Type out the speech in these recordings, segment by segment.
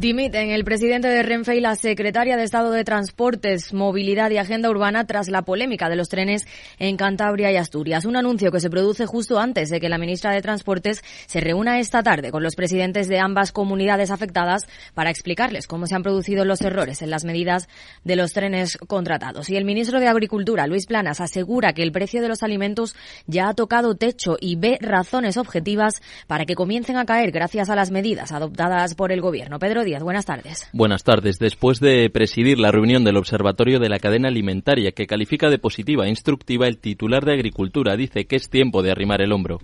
Dimiten el presidente de Renfe y la secretaria de Estado de Transportes, Movilidad y Agenda Urbana tras la polémica de los trenes en Cantabria y Asturias. Un anuncio que se produce justo antes de que la ministra de Transportes se reúna esta tarde con los presidentes de ambas comunidades afectadas para explicarles cómo se han producido los errores en las medidas de los trenes contratados. Y el ministro de Agricultura, Luis Planas, asegura que el precio de los alimentos ya ha tocado techo y ve razones objetivas para que comiencen a caer gracias a las medidas adoptadas por el Gobierno. Pedro buenas tardes. Buenas tardes. Después de presidir la reunión del Observatorio de la Cadena Alimentaria, que califica de positiva e instructiva, el titular de Agricultura dice que es tiempo de arrimar el hombro.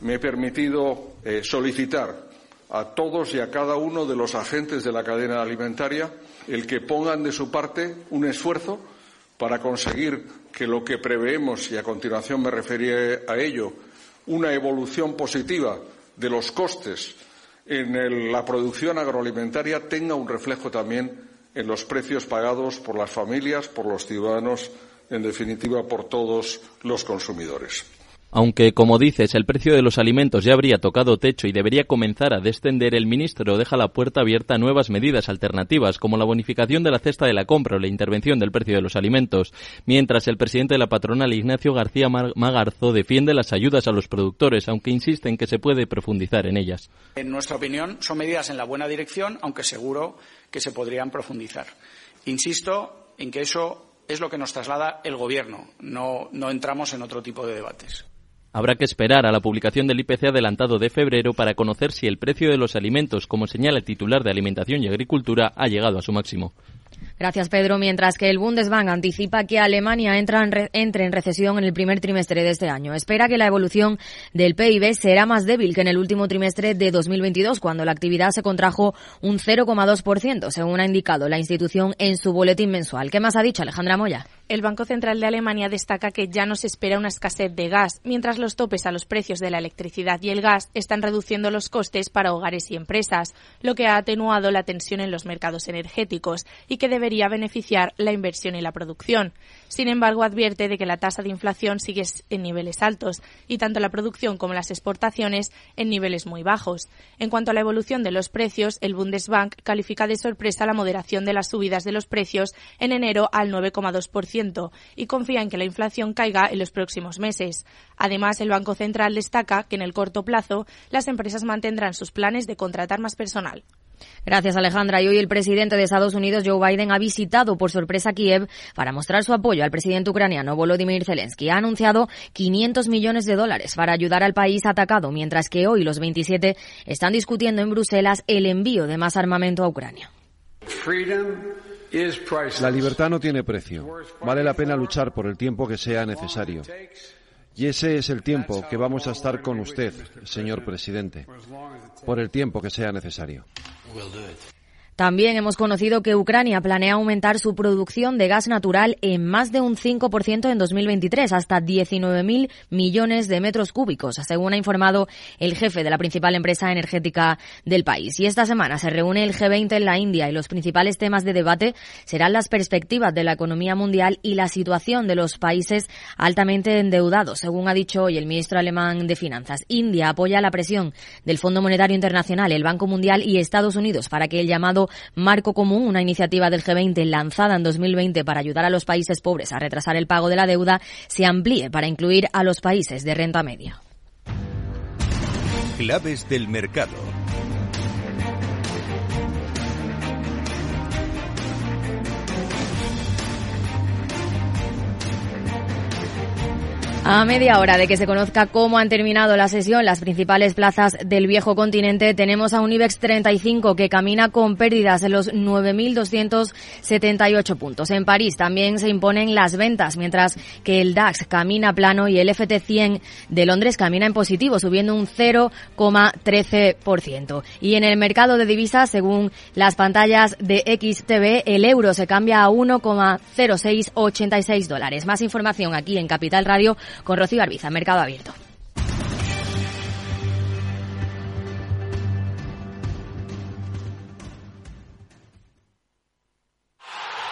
Me he permitido eh, solicitar a todos y a cada uno de los agentes de la cadena alimentaria el que pongan de su parte un esfuerzo para conseguir que lo que preveemos, y a continuación me referiré a ello, una evolución positiva de los costes en la producción agroalimentaria tenga un reflejo también en los precios pagados por las familias, por los ciudadanos, en definitiva, por todos los consumidores. Aunque, como dices, el precio de los alimentos ya habría tocado techo y debería comenzar a descender, el ministro deja la puerta abierta a nuevas medidas alternativas, como la bonificación de la cesta de la compra o la intervención del precio de los alimentos, mientras el presidente de la patronal, Ignacio García Magarzo, defiende las ayudas a los productores, aunque insiste en que se puede profundizar en ellas. En nuestra opinión, son medidas en la buena dirección, aunque seguro que se podrían profundizar. Insisto en que eso es lo que nos traslada el Gobierno. No, no entramos en otro tipo de debates. Habrá que esperar a la publicación del IPC adelantado de febrero para conocer si el precio de los alimentos, como señala el titular de Alimentación y Agricultura, ha llegado a su máximo. Gracias, Pedro. Mientras que el Bundesbank anticipa que Alemania entra en entre en recesión en el primer trimestre de este año. Espera que la evolución del PIB será más débil que en el último trimestre de 2022, cuando la actividad se contrajo un 0,2%, según ha indicado la institución en su boletín mensual. ¿Qué más ha dicho Alejandra Moya? El Banco Central de Alemania destaca que ya no se espera una escasez de gas, mientras los topes a los precios de la electricidad y el gas están reduciendo los costes para hogares y empresas, lo que ha atenuado la tensión en los mercados energéticos y que debería beneficiar la inversión y la producción. Sin embargo, advierte de que la tasa de inflación sigue en niveles altos y tanto la producción como las exportaciones en niveles muy bajos. En cuanto a la evolución de los precios, el Bundesbank califica de sorpresa la moderación de las subidas de los precios en enero al 9,2% y confía en que la inflación caiga en los próximos meses. Además, el Banco Central destaca que en el corto plazo las empresas mantendrán sus planes de contratar más personal. Gracias, Alejandra. Y hoy el presidente de Estados Unidos, Joe Biden, ha visitado por sorpresa Kiev para mostrar su apoyo al presidente ucraniano Volodymyr Zelensky. Ha anunciado 500 millones de dólares para ayudar al país atacado, mientras que hoy los 27 están discutiendo en Bruselas el envío de más armamento a Ucrania. La libertad no tiene precio. Vale la pena luchar por el tiempo que sea necesario. Y ese es el tiempo que vamos a estar con usted, señor presidente, por el tiempo que sea necesario. También hemos conocido que Ucrania planea aumentar su producción de gas natural en más de un 5% en 2023, hasta 19.000 millones de metros cúbicos, según ha informado el jefe de la principal empresa energética del país. Y esta semana se reúne el G20 en la India y los principales temas de debate serán las perspectivas de la economía mundial y la situación de los países altamente endeudados, según ha dicho hoy el ministro alemán de Finanzas. India apoya la presión del Fondo Monetario Internacional, el Banco Mundial y Estados Unidos para que el llamado Marco Común, una iniciativa del G20 lanzada en 2020 para ayudar a los países pobres a retrasar el pago de la deuda, se amplíe para incluir a los países de renta media. Claves del mercado. A media hora de que se conozca cómo han terminado la sesión las principales plazas del viejo continente, tenemos a un IBEX 35 que camina con pérdidas en los 9.278 puntos. En París también se imponen las ventas, mientras que el DAX camina plano y el FT100 de Londres camina en positivo, subiendo un 0,13%. Y en el mercado de divisas, según las pantallas de XTV, el euro se cambia a 1,0686 dólares. Más información aquí en Capital Radio con Rocío Arbiza, Mercado Abierto.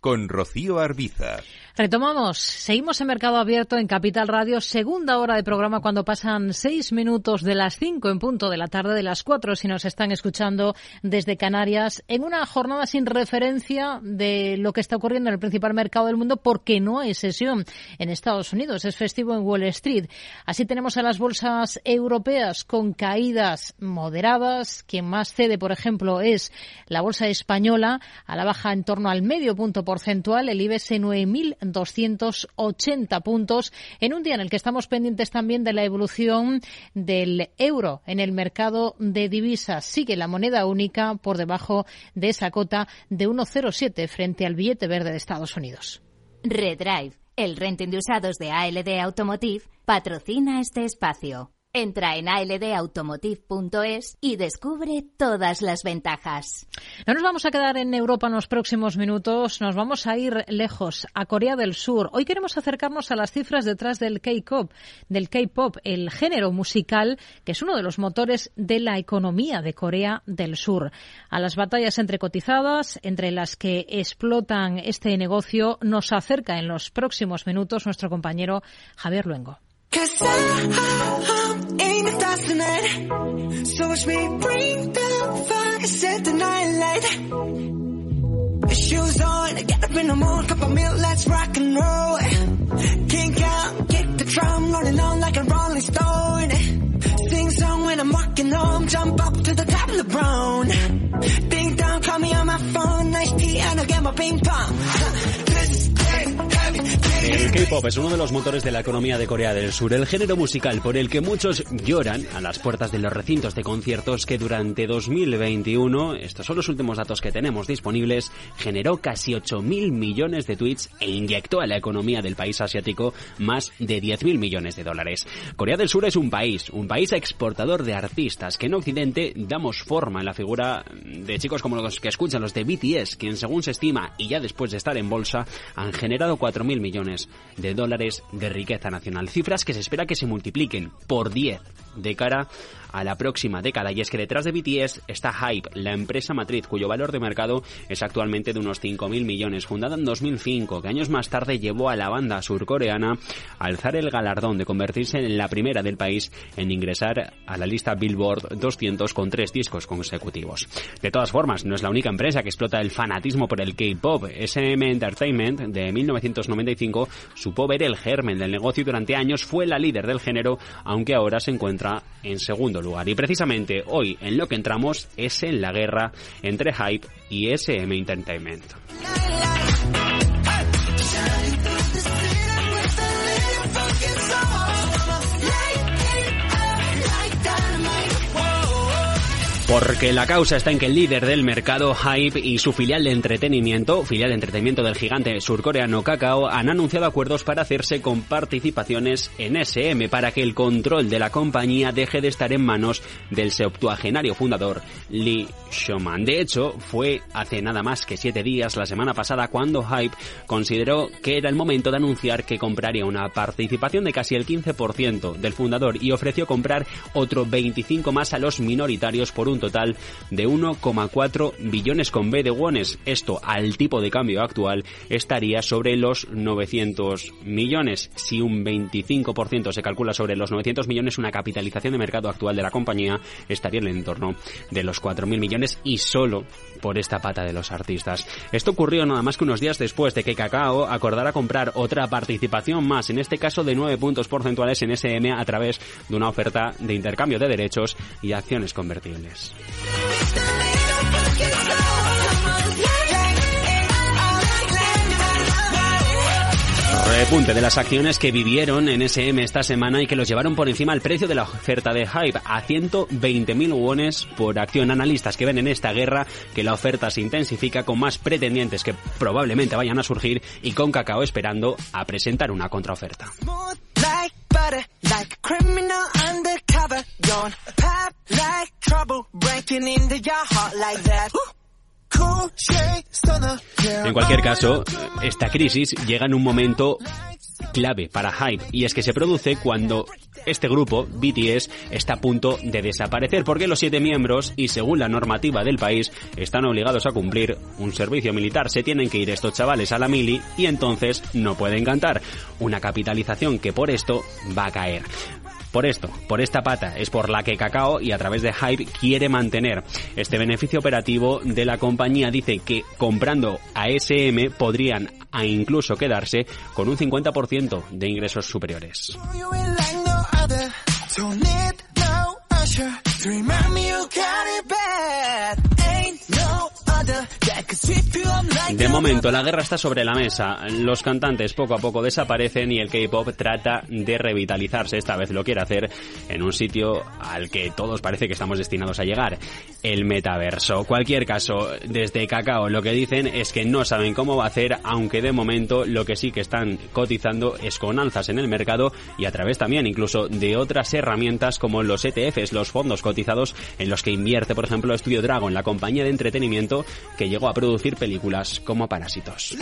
con Rocío Arbiza. Retomamos, seguimos en Mercado Abierto en Capital Radio, segunda hora de programa cuando pasan seis minutos de las cinco en punto de la tarde, de las cuatro si nos están escuchando desde Canarias, en una jornada sin referencia de lo que está ocurriendo en el principal mercado del mundo porque no hay sesión en Estados Unidos, es festivo en Wall Street. Así tenemos a las bolsas europeas con caídas moderadas, quien más cede, por ejemplo, es la bolsa española, a la baja en torno al medio punto porcentual, el IBEX 9.280 puntos, en un día en el que estamos pendientes también de la evolución del euro en el mercado de divisas. Sigue la moneda única por debajo de esa cota de 1,07 frente al billete verde de Estados Unidos. Redrive, el renting de usados de ALD Automotive, patrocina este espacio. Entra en aldautomotive.es y descubre todas las ventajas. No nos vamos a quedar en Europa en los próximos minutos, nos vamos a ir lejos, a Corea del Sur. Hoy queremos acercarnos a las cifras detrás del K-pop, del K-pop, el género musical que es uno de los motores de la economía de Corea del Sur. A las batallas entre cotizadas, entre las que explotan este negocio, nos acerca en los próximos minutos nuestro compañero Javier Luengo. In the stars tonight. So watch me bring the fire, set the night light. Shoes on, get up in the morning, cup of milk, let's rock and roll. Kink out, kick the drum rolling on like a rolling stone. Sing song when I'm walking home, jump up to the top of the brown. Ding dong, call me on my phone, nice tea, and I'll get my ping pong. This is El K-pop es uno de los motores de la economía de Corea del Sur, el género musical por el que muchos lloran a las puertas de los recintos de conciertos que durante 2021, estos son los últimos datos que tenemos disponibles, generó casi 8.000 millones de tweets e inyectó a la economía del país asiático más de 10.000 millones de dólares. Corea del Sur es un país, un país exportador de artistas que en Occidente damos forma en la figura de chicos como los que escuchan los de BTS, quien según se estima y ya después de estar en bolsa han generado 4.000 millones de dólares de riqueza nacional. Cifras que se espera que se multipliquen por 10 de cara a la próxima década. Y es que detrás de BTS está Hype, la empresa matriz cuyo valor de mercado es actualmente de unos 5.000 millones, fundada en 2005, que años más tarde llevó a la banda surcoreana a alzar el galardón de convertirse en la primera del país en ingresar a la lista Billboard 200 con tres discos consecutivos. De todas formas, no es la única empresa que explota el fanatismo por el K-pop. SM Entertainment de 1995 supo ver el germen del negocio y durante años fue la líder del género, aunque ahora se encuentra en segundo lugar. Y precisamente hoy en lo que entramos es en la guerra entre Hype y SM Entertainment. Porque la causa está en que el líder del mercado Hype y su filial de entretenimiento, filial de entretenimiento del gigante surcoreano Kakao, han anunciado acuerdos para hacerse con participaciones en SM para que el control de la compañía deje de estar en manos del septuagenario fundador Lee Shoman. De hecho, fue hace nada más que siete días, la semana pasada, cuando Hype consideró que era el momento de anunciar que compraría una participación de casi el 15% del fundador y ofreció comprar otro 25 más a los minoritarios por un total de 1,4 billones con B de wones. Esto al tipo de cambio actual estaría sobre los 900 millones. Si un 25% se calcula sobre los 900 millones, una capitalización de mercado actual de la compañía estaría en el entorno de los 4.000 millones y solo por esta pata de los artistas. Esto ocurrió nada más que unos días después de que Kakao acordara comprar otra participación más, en este caso de 9 puntos porcentuales en SM a través de una oferta de intercambio de derechos y acciones convertibles. Repunte de las acciones que vivieron en SM esta semana y que los llevaron por encima el precio de la oferta de Hype a 120.000 wones por acción. Analistas que ven en esta guerra que la oferta se intensifica con más pretendientes que probablemente vayan a surgir y con Cacao esperando a presentar una contraoferta. En cualquier caso, esta crisis llega en un momento clave para Hype y es que se produce cuando este grupo, BTS, está a punto de desaparecer porque los siete miembros y según la normativa del país están obligados a cumplir un servicio militar. Se tienen que ir estos chavales a la mili y entonces no pueden cantar. Una capitalización que por esto va a caer. Por esto, por esta pata, es por la que Cacao y a través de Hype quiere mantener este beneficio operativo de la compañía. Dice que comprando a SM podrían a incluso quedarse con un 50% de ingresos superiores. De momento, la guerra está sobre la mesa. Los cantantes poco a poco desaparecen y el K-pop trata de revitalizarse. Esta vez lo quiere hacer en un sitio al que todos parece que estamos destinados a llegar: el metaverso. Cualquier caso, desde Cacao lo que dicen es que no saben cómo va a hacer, aunque de momento lo que sí que están cotizando es con alzas en el mercado y a través también incluso de otras herramientas como los ETFs, los fondos cotizados en los que invierte, por ejemplo, Estudio Dragon, la compañía de entretenimiento que llegó a producir películas como Parásitos.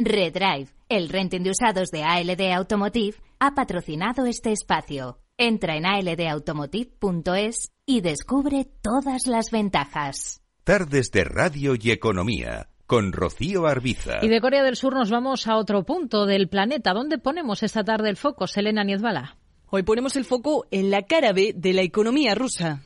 Redrive, el renting de usados de ALD Automotive, ha patrocinado este espacio. Entra en aldautomotive.es y descubre todas las ventajas. Tardes de Radio y Economía con Rocío Arbiza. Y de Corea del Sur nos vamos a otro punto del planeta. ¿Dónde ponemos esta tarde el foco, Selena Niezbala? Hoy ponemos el foco en la cara B de la economía rusa.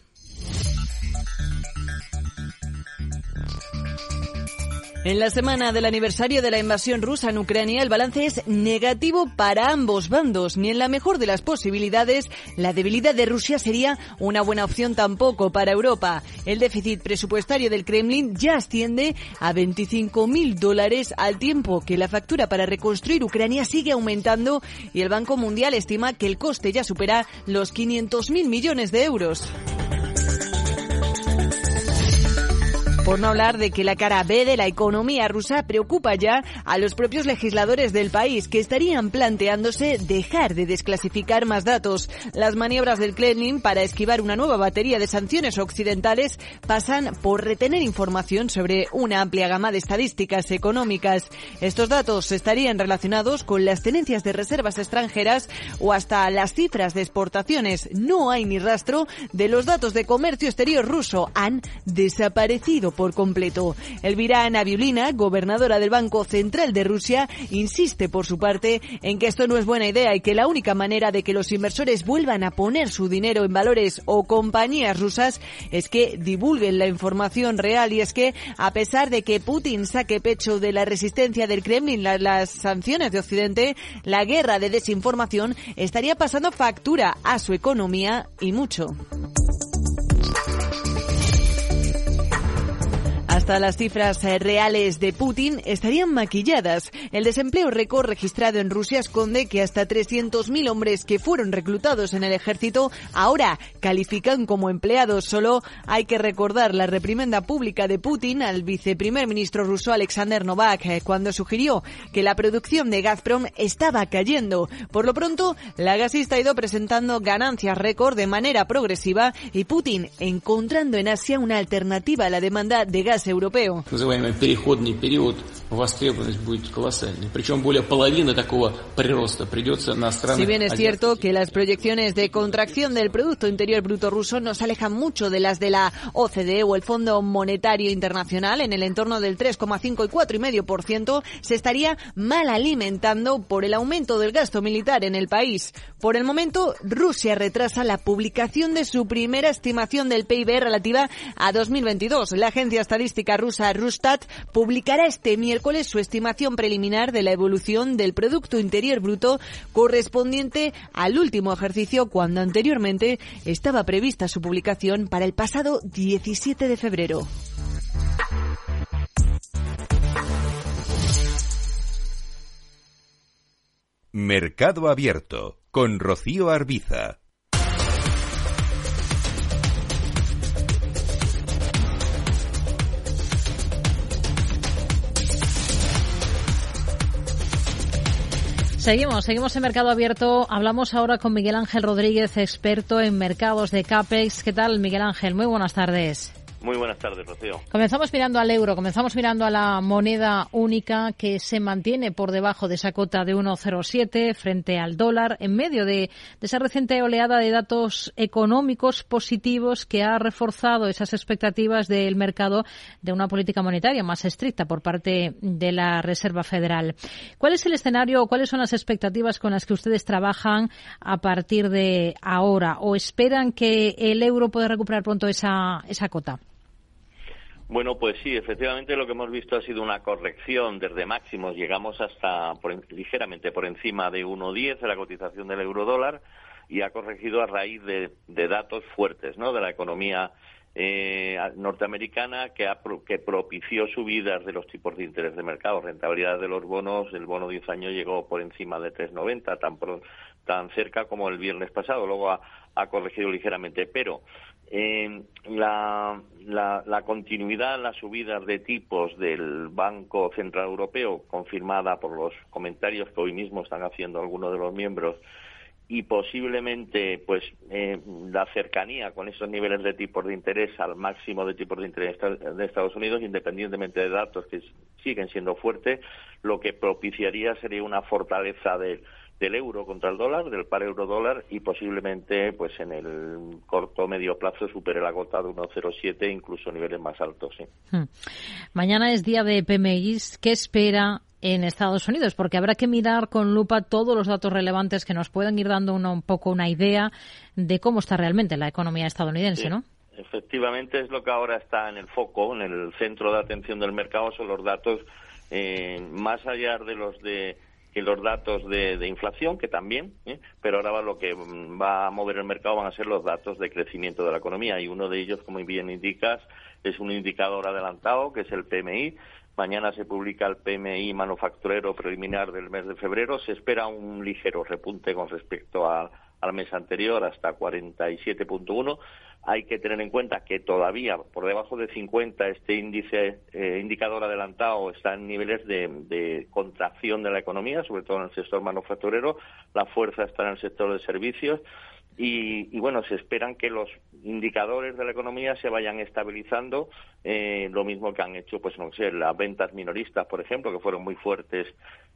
En la semana del aniversario de la invasión rusa en Ucrania, el balance es negativo para ambos bandos. Ni en la mejor de las posibilidades, la debilidad de Rusia sería una buena opción tampoco para Europa. El déficit presupuestario del Kremlin ya asciende a 25.000 dólares al tiempo que la factura para reconstruir Ucrania sigue aumentando y el Banco Mundial estima que el coste ya supera los 500.000 millones de euros. Por no hablar de que la cara B de la economía rusa preocupa ya a los propios legisladores del país, que estarían planteándose dejar de desclasificar más datos. Las maniobras del Kremlin para esquivar una nueva batería de sanciones occidentales pasan por retener información sobre una amplia gama de estadísticas económicas. Estos datos estarían relacionados con las tenencias de reservas extranjeras o hasta las cifras de exportaciones. No hay ni rastro de los datos de comercio exterior ruso. Han desaparecido por completo. Elvira Naviulina, gobernadora del Banco Central de Rusia, insiste por su parte en que esto no es buena idea y que la única manera de que los inversores vuelvan a poner su dinero en valores o compañías rusas es que divulguen la información real y es que a pesar de que Putin saque pecho de la resistencia del Kremlin a las sanciones de Occidente, la guerra de desinformación estaría pasando factura a su economía y mucho. Hasta las cifras eh, reales de Putin estarían maquilladas. El desempleo récord registrado en Rusia esconde que hasta 300.000 hombres que fueron reclutados en el ejército ahora califican como empleados. Solo hay que recordar la reprimenda pública de Putin al viceprimer ministro ruso Alexander Novak eh, cuando sugirió que la producción de Gazprom estaba cayendo. Por lo pronto, la gasista ha ido presentando ganancias récord de manera progresiva y Putin encontrando en Asia una alternativa a la demanda de gas europeo europeo. Si bien es cierto que las proyecciones de contracción del Producto Interior Bruto ruso nos alejan mucho de las de la OCDE o el Fondo Monetario Internacional, en el entorno del 3,5 y 4,5% se estaría mal alimentando por el aumento del gasto militar en el país. Por el momento, Rusia retrasa la publicación de su primera estimación del PIB relativa a 2022. La agencia estadística rusa Rustat publicará este miércoles su estimación preliminar de la evolución del Producto Interior Bruto correspondiente al último ejercicio cuando anteriormente estaba prevista su publicación para el pasado 17 de febrero. Mercado Abierto con Rocío Arbiza. Seguimos, seguimos en Mercado Abierto. Hablamos ahora con Miguel Ángel Rodríguez, experto en mercados de CAPEX. ¿Qué tal, Miguel Ángel? Muy buenas tardes. Muy buenas tardes, Rocío. Comenzamos mirando al euro, comenzamos mirando a la moneda única que se mantiene por debajo de esa cota de 1,07 frente al dólar en medio de, esa reciente oleada de datos económicos positivos que ha reforzado esas expectativas del mercado de una política monetaria más estricta por parte de la Reserva Federal. ¿Cuál es el escenario o cuáles son las expectativas con las que ustedes trabajan a partir de ahora o esperan que el euro pueda recuperar pronto esa, esa cota? Bueno, pues sí, efectivamente lo que hemos visto ha sido una corrección desde máximos. Llegamos hasta por, ligeramente por encima de 1,10 de la cotización del euro dólar y ha corregido a raíz de, datos fuertes ¿no? de la economía eh, norteamericana que, ha, que propició subidas de los tipos de interés de mercado. Rentabilidad de los bonos, el bono 10 años llegó por encima de 3,90, tan, tan cerca como el viernes pasado. Luego ha corregido ligeramente, pero eh, la, la, la, continuidad en las subidas de tipos del Banco Central Europeo, confirmada por los comentarios que hoy mismo están haciendo algunos de los miembros, y posiblemente pues eh, la cercanía con esos niveles de tipos de interés al máximo de tipos de interés de Estados Unidos, independientemente de datos que siguen siendo fuertes, lo que propiciaría sería una fortaleza del del euro contra el dólar, del par euro-dólar y posiblemente pues en el corto medio plazo supere la cota de 1,07 incluso niveles más altos. ¿sí? Hmm. Mañana es día de PMI. ¿Qué espera en Estados Unidos? Porque habrá que mirar con lupa todos los datos relevantes que nos puedan ir dando una, un poco una idea de cómo está realmente la economía estadounidense, sí. ¿no? Efectivamente es lo que ahora está en el foco, en el centro de atención del mercado, son los datos eh, más allá de los de que los datos de, de inflación, que también, ¿eh? pero ahora va lo que va a mover el mercado van a ser los datos de crecimiento de la economía y uno de ellos, como bien indicas, es un indicador adelantado, que es el PMI. Mañana se publica el PMI manufacturero preliminar del mes de febrero. Se espera un ligero repunte con respecto a, al mes anterior, hasta 47.1 hay que tener en cuenta que todavía por debajo de 50 este índice eh, indicador adelantado está en niveles de, de, contracción de la economía, sobre todo en el sector manufacturero. La fuerza está en el sector de servicios y, y, bueno, se esperan que los indicadores de la economía se vayan estabilizando, eh, lo mismo que han hecho, pues no sé, las ventas minoristas, por ejemplo, que fueron muy fuertes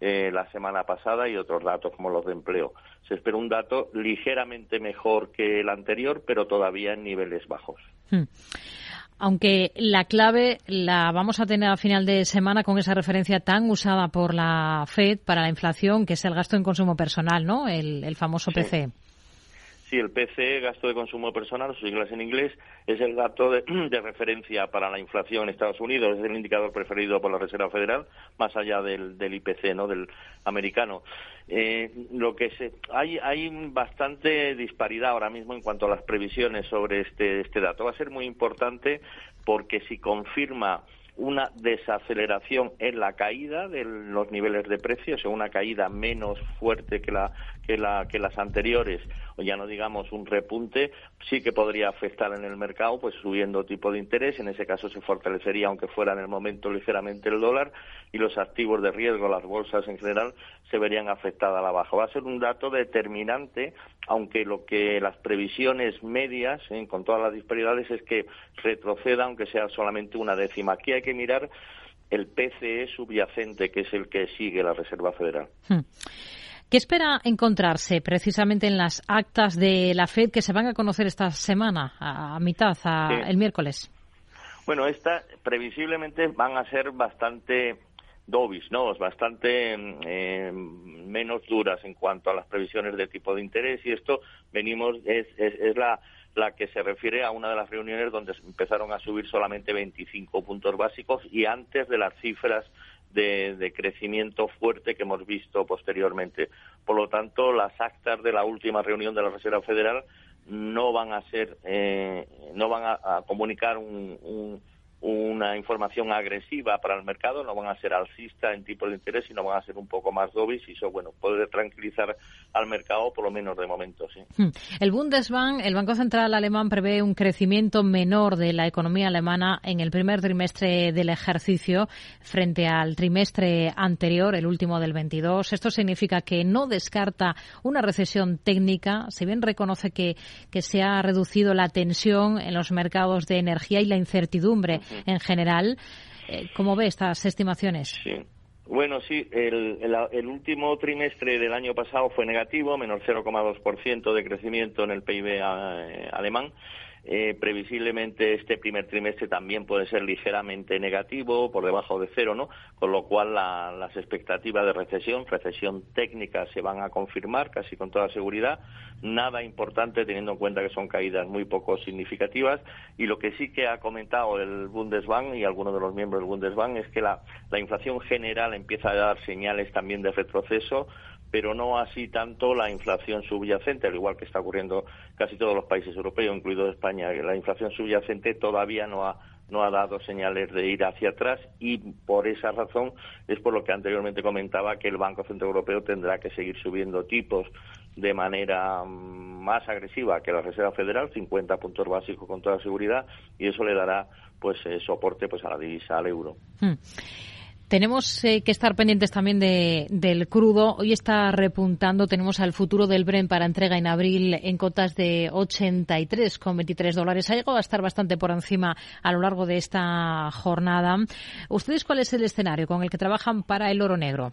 eh, la semana pasada y otros datos como los de empleo. Se espera un dato ligeramente mejor que el anterior, pero todavía en niveles bajos. Hmm. aunque la clave la vamos a tener a final de semana con esa referencia tan usada por la Fed para la inflación, que es el gasto en consumo personal, ¿no? El, famoso PC. Sí, el PC, gasto de consumo personal, sus siglas en inglés, es el dato de, referencia para la inflación en Estados Unidos, es el indicador preferido por la Reserva Federal, más allá del, del IPC, ¿no? Del americano. Eh, lo que se, hay, hay bastante disparidad ahora mismo en cuanto a las previsiones sobre este, este dato. Va a ser muy importante porque si confirma una desaceleración en la caída de los niveles de precios, o una caída menos fuerte que, la, que, la, que las anteriores, o ya no digamos un repunte, sí que podría afectar en el mercado, pues subiendo tipo de interés, en ese caso se fortalecería, aunque fuera en el momento ligeramente el dólar, y los activos de riesgo, las bolsas en general, se verían afectadas a la baja. Va a ser un dato determinante, aunque lo que las previsiones medias, ¿eh? con todas las disparidades, es que retroceda, aunque sea solamente una décima. Aquí hay que mirar el PCE subyacente, que es el que sigue la Reserva Federal. Hmm. ¿Qué espera encontrarse precisamente en las actas de la FED que se van a conocer esta semana, a, mitad, el miércoles? Bueno, estas previsiblemente van a ser bastante dovis, ¿no? Bastante eh, menos duras en cuanto a las previsiones de tipo de interés y esto venimos es, es, la la que se refiere a una de las reuniones donde empezaron a subir solamente 25 puntos básicos y antes de las cifras de, crecimiento fuerte que hemos visto posteriormente. Por lo tanto, las actas de la última reunión de la Reserva Federal no van a ser, eh, no van a, comunicar un una información agresiva para el mercado, no van a ser alcista en tipo de interés, sino van a ser un poco más dovish y eso, bueno, puede tranquilizar al mercado, por lo menos de momento, sí. Hmm. El Bundesbank, el Banco Central alemán, prevé un crecimiento menor de la economía alemana en el primer trimestre del ejercicio frente al trimestre anterior, el último del 22. Esto significa que no descarta una recesión técnica, si bien reconoce que, que se ha reducido la tensión en los mercados de energía y la incertidumbre en general. Eh, ¿Cómo ve estas estimaciones? Sí. Bueno, sí, el, el, último trimestre del año pasado fue negativo, menos 0,2% de crecimiento en el PIB eh, alemán. Eh, previsiblemente este primer trimestre también puede ser ligeramente negativo, por debajo de cero, ¿no? Con lo cual las expectativas de recesión, recesión técnica, se van a confirmar casi con toda seguridad. Nada importante teniendo en cuenta que son caídas muy poco significativas. Y lo que sí que ha comentado el Bundesbank y algunos de los miembros del Bundesbank es que la, la inflación general empieza a dar señales también de retroceso pero no así tanto la inflación subyacente, al igual que está ocurriendo casi todos los países europeos, incluido España. La inflación subyacente todavía no ha, no ha dado señales de ir hacia atrás y por esa razón es por lo que anteriormente comentaba que el Banco Central Europeo tendrá que seguir subiendo tipos de manera mm, más agresiva que la Reserva Federal, 50 puntos básicos con toda seguridad, y eso le dará pues eh, soporte pues a la divisa al euro. Hmm. Tenemos eh, que estar pendientes también de, del crudo. Hoy está repuntando. Tenemos al futuro del Bren para entrega en abril en cotas de 83,23 dólares. Ha llegado a estar bastante por encima a lo largo de esta jornada. ¿Ustedes cuál es el escenario con el que trabajan para el oro negro?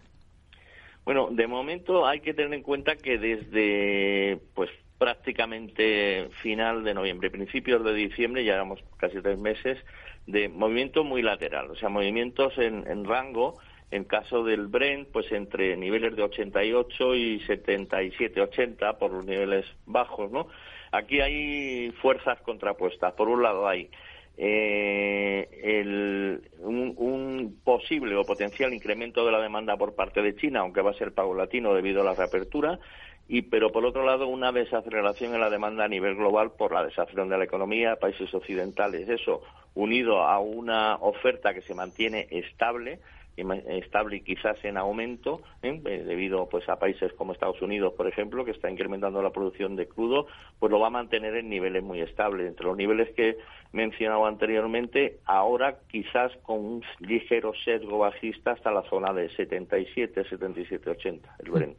Bueno, de momento hay que tener en cuenta que desde pues prácticamente final de noviembre, principios de diciembre, ya llevamos casi tres meses, de movimiento muy lateral, o sea, movimientos en, rango, en caso del Brent, pues entre niveles de 88 y 77, 80 por los niveles bajos, ¿no? Aquí hay fuerzas contrapuestas. Por un lado hay eh, un, un, posible o potencial incremento de la demanda por parte de China, aunque va a ser paulatino debido a la reapertura, y pero por otro lado una desaceleración en la demanda a nivel global por la desaceleración de la economía, países occidentales, eso unido a una oferta que se mantiene estable, estable y quizás en aumento ¿eh? Eh, debido pues a países como Estados Unidos por ejemplo que está incrementando la producción de crudo pues lo va a mantener en niveles muy estables. Entre los niveles que he mencionado anteriormente ahora quizás con un ligero sesgo bajista hasta la zona de 77 77 80 el Brent.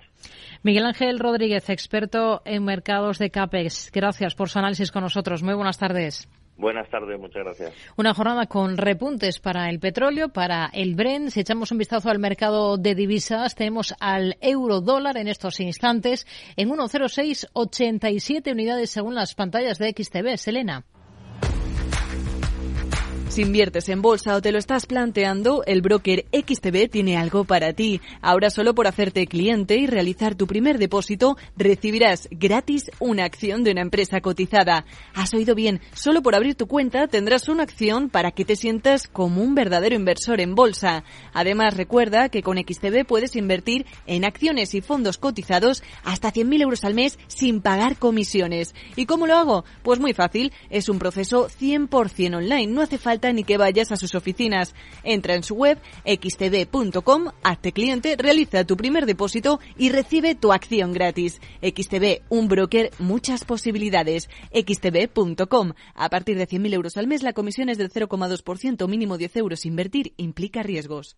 Miguel Ángel Rodríguez experto en mercados de CAPEX. Gracias por su análisis con nosotros. Muy buenas tardes Buenas tardes, muchas gracias. Una jornada con repuntes para el petróleo, para el Brent. Si echamos un vistazo al mercado de divisas, tenemos al euro dólar en estos instantes en 1,0687 unidades según las pantallas de XTB. Selena. Si inviertes en bolsa o te lo estás planteando, el broker XTB tiene algo para ti. Ahora solo por hacerte cliente y realizar tu primer depósito, recibirás gratis una acción de una empresa cotizada. Has oído bien, solo por abrir tu cuenta tendrás una acción para que te sientas como un verdadero inversor en bolsa. Además, recuerda que con XTB puedes invertir en acciones y fondos cotizados hasta 100.000 euros al mes sin pagar comisiones. ¿Y cómo lo hago? Pues muy fácil, es un proceso 100% online, no hace falta ni que vayas a sus oficinas. Entra en su web xtb.com, hazte cliente, realiza tu primer depósito y recibe tu acción gratis. XTB, un broker, muchas posibilidades. xtb.com. A partir de 100.000 euros al mes la comisión es del 0,2%, mínimo 10 euros. Invertir implica riesgos.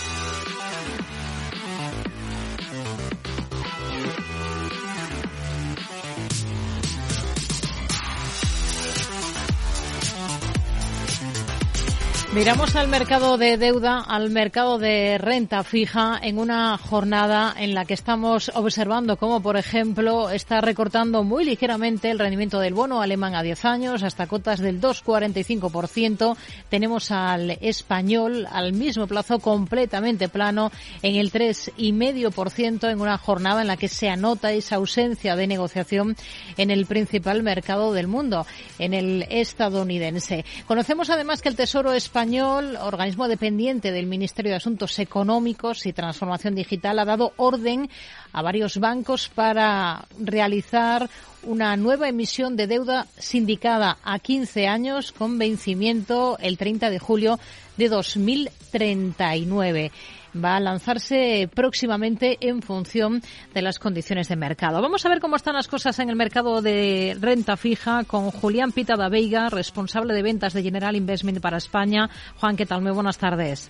Miramos al mercado de deuda, al mercado de renta fija en una jornada en la que estamos observando cómo, por ejemplo, está recortando muy ligeramente el rendimiento del bono alemán a 10 años hasta cotas del 2,45%. Tenemos al español al mismo plazo completamente plano en el 3,5% en una jornada en la que se anota esa ausencia de negociación en el principal mercado del mundo, en el estadounidense. Conocemos además que el Tesoro español español, organismo dependiente del Ministerio de Asuntos Económicos y Transformación Digital, ha dado orden a varios bancos para realizar una nueva emisión de deuda sindicada a 15 años con vencimiento el 30 de julio de 2039 va a lanzarse próximamente en función de las condiciones de mercado. Vamos a ver cómo están las cosas en el mercado de renta fija con Julián Pita da Veiga, responsable de ventas de General Investment para España. Juan, ¿qué tal? Muy buenas tardes.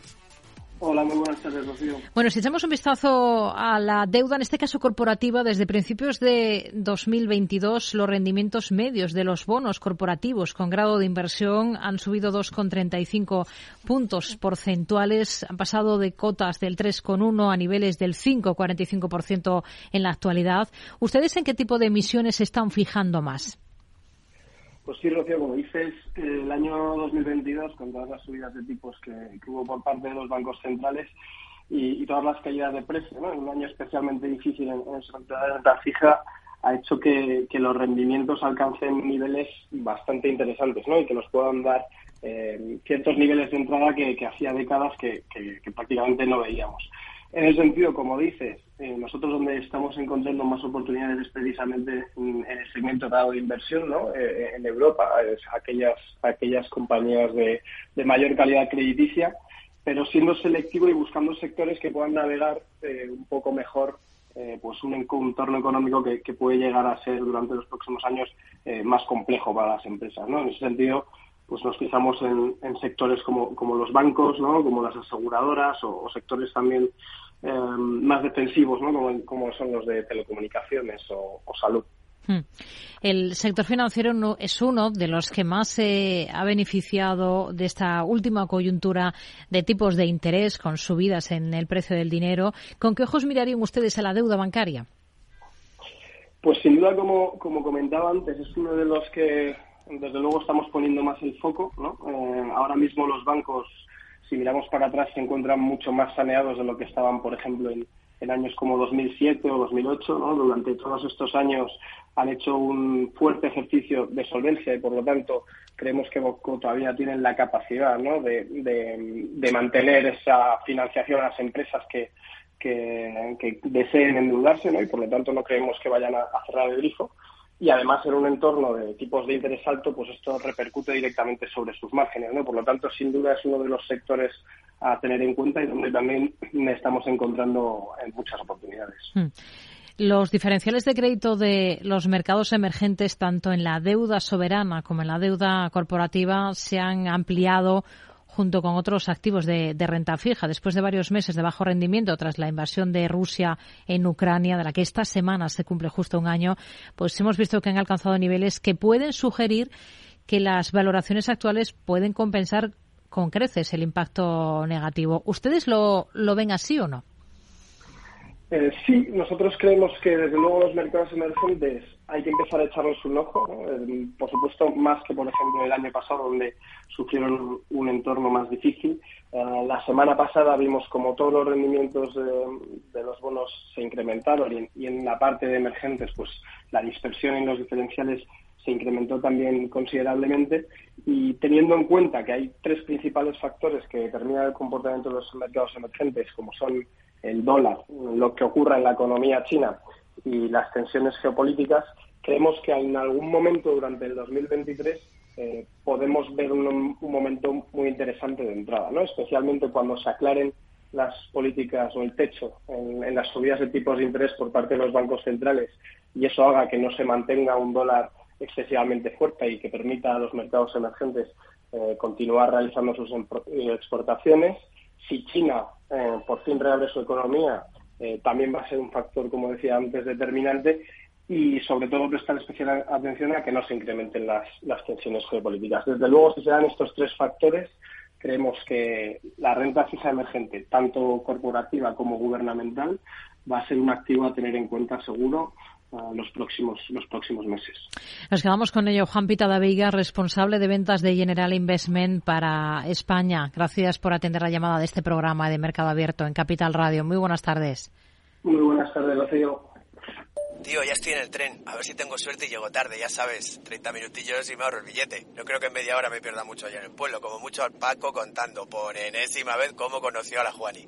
Hola, muy buenas tardes, Rocío. Bueno, si echamos un vistazo a la deuda, en este caso corporativa, desde principios de 2022, los rendimientos medios de los bonos corporativos con grado de inversión han subido 2,35 puntos porcentuales, han pasado de cotas del 3,1 a niveles del 5,45% en la actualidad. ¿Ustedes en qué tipo de emisiones se están fijando más? Pues sí, Rocío, como dices, el año 2022, con todas las subidas de tipos que, hubo por parte de los bancos centrales y, todas las caídas de precio, ¿no? un año especialmente difícil en, en de renta fija, ha hecho que, los rendimientos alcancen niveles bastante interesantes ¿no? y que nos puedan dar eh, ciertos niveles de entrada que, hacía décadas que prácticamente no veíamos. En ese sentido, como dices, eh, nosotros donde estamos encontrando más oportunidades es precisamente en el segmento dado de inversión, ¿no? Eh, eh, en Europa, es aquellas, aquellas compañías de, mayor calidad crediticia, pero siendo selectivo y buscando sectores que puedan navegar un poco mejor pues un entorno económico que, puede llegar a ser durante los próximos años más complejo para las empresas. ¿no? En ese sentido, pues nos fijamos en, sectores como, como, los bancos, ¿no? como las aseguradoras o, sectores también eh, más defensivos, ¿no? como, son los de telecomunicaciones o, salud. Hmm. El sector financiero no, es uno de los que más se ha beneficiado de esta última coyuntura de tipos de interés con subidas en el precio del dinero. ¿Con qué ojos mirarían ustedes a la deuda bancaria? Pues sin duda, como, como comentaba antes, es uno de los que desde luego estamos poniendo más el foco. ¿no? Eh, ahora mismo los bancos, si miramos para atrás, se encuentran mucho más saneados de lo que estaban, por ejemplo, en, años como 2007 o 2008. ¿no? Durante todos estos años han hecho un fuerte ejercicio de solvencia y, por lo tanto, creemos que todavía tienen la capacidad de, mantener esa financiación a las empresas que, deseen endeudarse ¿no? y, por lo tanto, no creemos que vayan a cerrar el grifo y además en un entorno de tipos de interés alto, pues esto repercute directamente sobre sus márgenes, ¿no? Por lo tanto, sin duda es uno de los sectores a tener en cuenta y donde también estamos encontrando muchas oportunidades. Hmm. Los diferenciales de crédito de los mercados emergentes, tanto en la deuda soberana como en la deuda corporativa, se han ampliado junto con otros activos de, renta fija. Después de varios meses de bajo rendimiento tras la invasión de Rusia en Ucrania, de la que esta semana se cumple justo un año, pues hemos visto que han alcanzado niveles que pueden sugerir que las valoraciones actuales pueden compensar con creces el impacto negativo. ¿Ustedes lo, lo ven así o no? Eh, sí, nosotros creemos que desde luego los mercados emergentes hay que empezar a echarles un ojo, eh, por supuesto más que por ejemplo el año pasado donde sufrieron un entorno más difícil. Eh, la semana pasada vimos como todos los rendimientos de, los bonos se incrementaron y y en, la parte de emergentes pues la dispersión en los diferenciales se incrementó también considerablemente y teniendo en cuenta que hay tres principales factores que determinan el comportamiento de los mercados emergentes como son el dólar, lo que ocurra en la economía china y las tensiones geopolíticas, creemos que en algún momento durante el 2023 eh, podemos ver un, momento muy interesante de entrada, ¿no? especialmente cuando se aclaren las políticas o el techo en, las subidas de tipos de interés por parte de los bancos centrales y eso haga que no se mantenga un dólar excesivamente fuerte y que permita a los mercados emergentes eh, continuar realizando sus exportaciones. Si China eh, por fin reabre su economía, eh, también va a ser un factor, como decía antes, determinante y sobre todo prestar especial atención a que no se incrementen las, las tensiones geopolíticas. Desde luego, si se dan estos tres factores, creemos que la renta fija emergente, tanto corporativa como gubernamental, va a ser un activo a tener en cuenta seguro los próximos los próximos meses. Nos quedamos con ello. Juan Pita Veiga, responsable de ventas de General Investment para España. Gracias por atender la llamada de este programa de Mercado Abierto en Capital Radio. Muy buenas tardes. Muy buenas tardes, Rocío. Tío, ya estoy en el tren. A ver si tengo suerte y llego tarde, ya sabes. 30 minutillos y me ahorro el billete. No creo que en media hora me pierda mucho allá en el pueblo. Como mucho al Paco contando por enésima vez cómo conoció a la Juani.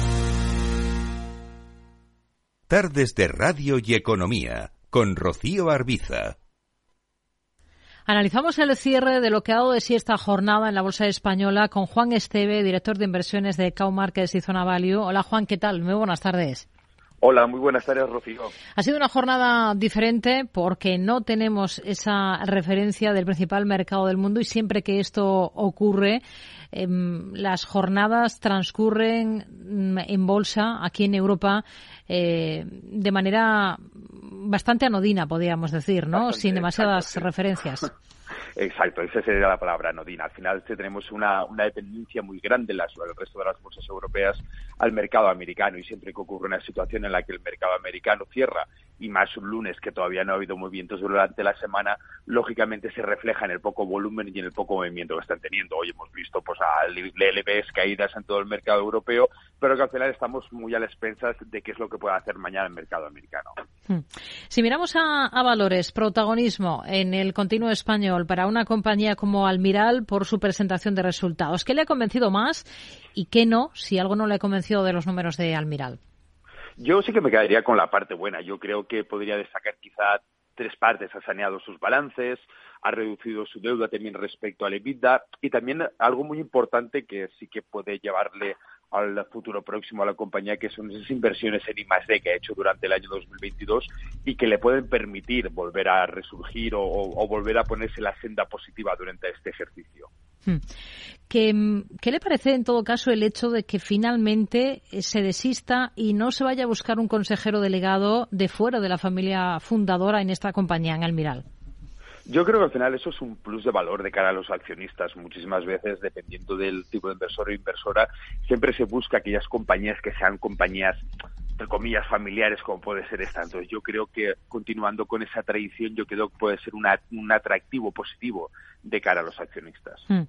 Tardes de Radio y Economía con Rocío Arbiza. Analizamos el cierre de lo que ha dado de sí esta jornada en la Bolsa Española con Juan Esteve, director de inversiones de Cow Markets y Zona Value. Hola Juan, ¿qué tal? Muy buenas tardes. Hola, muy buenas tardes, Rocío. Ha sido una jornada diferente porque no tenemos esa referencia del principal mercado del mundo y siempre que esto ocurre, em, las jornadas transcurren mm, en bolsa aquí en Europa eh, de manera bastante anodina, podríamos decir, ¿no? Sin demasiadas referencias. Exacto, esa sería la palabra, Nodina. Al final tenemos una, una dependencia muy grande en las, el resto de las bolsas europeas al mercado americano y siempre que ocurre una situación en la que el mercado americano cierra y más un lunes que todavía no ha habido movimientos durante la semana, lógicamente se refleja en el poco volumen y en el poco movimiento que están teniendo. Hoy hemos visto pues a LBs caídas en todo el mercado europeo, pero que al final estamos muy a las expensas de qué es lo que puede hacer mañana el mercado americano. Hmm. Si miramos a, a valores, protagonismo en el continuo español para una compañía como Almiral por su presentación de resultados, ¿qué le ha convencido más y qué no, si algo no le ha convencido de los números de Almiral? Yo sí que me quedaría con la parte buena. Yo creo que podría destacar quizá tres partes. Ha saneado sus balances, ha reducido su deuda también respecto al EBITDA y también algo muy importante que sí que puede llevarle al futuro próximo a la compañía, que son esas inversiones en I+D que ha hecho durante el año 2022 y que le pueden permitir volver a resurgir o, o volver a ponerse la senda positiva durante este ejercicio. Hmm. ¿Qué, ¿Qué, le parece en todo caso el hecho de que finalmente eh, se desista y no se vaya a buscar un consejero delegado de fuera de la familia fundadora en esta compañía, en Almiral? Yo creo que al final eso es un plus de valor de cara a los accionistas. Muchísimas veces, dependiendo del tipo de inversor o inversora, siempre se busca aquellas compañías que sean compañías entre comillas familiares como puede ser esta. Entonces yo creo que continuando con esa tradición yo creo que puede ser un atractivo positivo de cara a los accionistas. Hmm.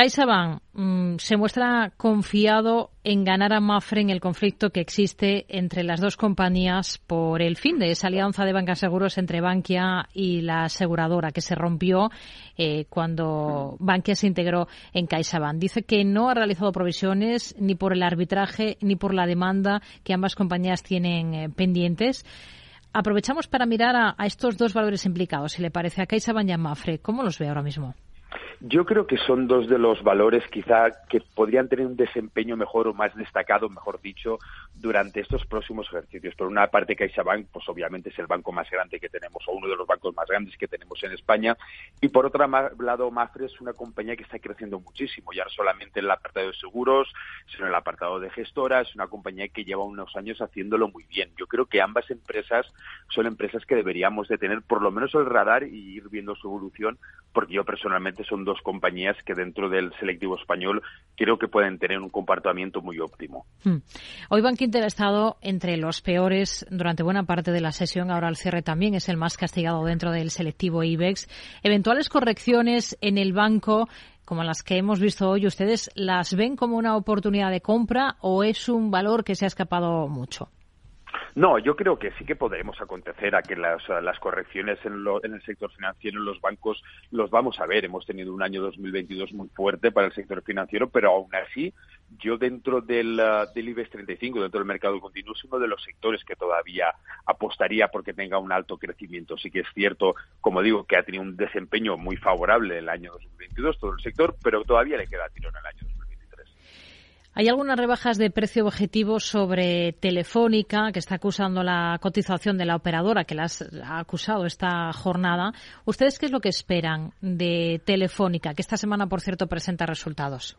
CaixaBank mm, se muestra confiado en ganar a Mafre en el conflicto que existe entre las dos compañías por el fin de esa alianza de bancas seguros entre Bankia y la aseguradora que se rompió eh, cuando Bankia se integró en CaixaBank. Dice que no ha realizado provisiones ni por el arbitraje ni por la demanda que ambas compañías tienen eh, pendientes. Aprovechamos para mirar a, estos dos valores implicados, si le parece a CaixaBank y a Mafre. ¿Cómo los ve ahora mismo? Yo creo que son dos de los valores quizá que podrían tener un desempeño mejor o más destacado, mejor dicho, durante estos próximos ejercicios. Por una parte, CaixaBank, pues obviamente es el banco más grande que tenemos o uno de los bancos más grandes que tenemos en España. Y por otro lado, Mafre es una compañía que está creciendo muchísimo, ya no solamente en el apartado de seguros, sino en el apartado de gestora. Es una compañía que lleva unos años haciéndolo muy bien. Yo creo que ambas empresas son empresas que deberíamos de tener por lo menos el radar y ir viendo su evolución, porque yo personalmente son dos compañías que dentro del selectivo español creo que pueden tener un comportamiento muy óptimo. Hmm. Hoy Bank Inter ha estado entre los peores durante buena parte de la sesión. Ahora el cierre también es el más castigado dentro del selectivo IBEX. Eventuales correcciones en el banco como las que hemos visto hoy, ¿ustedes las ven como una oportunidad de compra o es un valor que se ha escapado mucho? No, yo creo que sí que podremos acontecer a que las, las correcciones en, lo, en, el sector financiero, en los bancos, los vamos a ver. Hemos tenido un año 2022 muy fuerte para el sector financiero, pero aún así, yo dentro del, uh, del IBEX 35, dentro del mercado continuo, es uno de los sectores que todavía apostaría porque tenga un alto crecimiento. Sí que es cierto, como digo, que ha tenido un desempeño muy favorable el año 2022 todo el sector, pero todavía le queda tiro en el año 2023. Hay algunas rebajas de precio objetivo sobre Telefónica, que está acusando la cotización de la operadora, que las ha acusado esta jornada. ¿Ustedes qué es lo que esperan de Telefónica, que esta semana, por cierto, presenta resultados?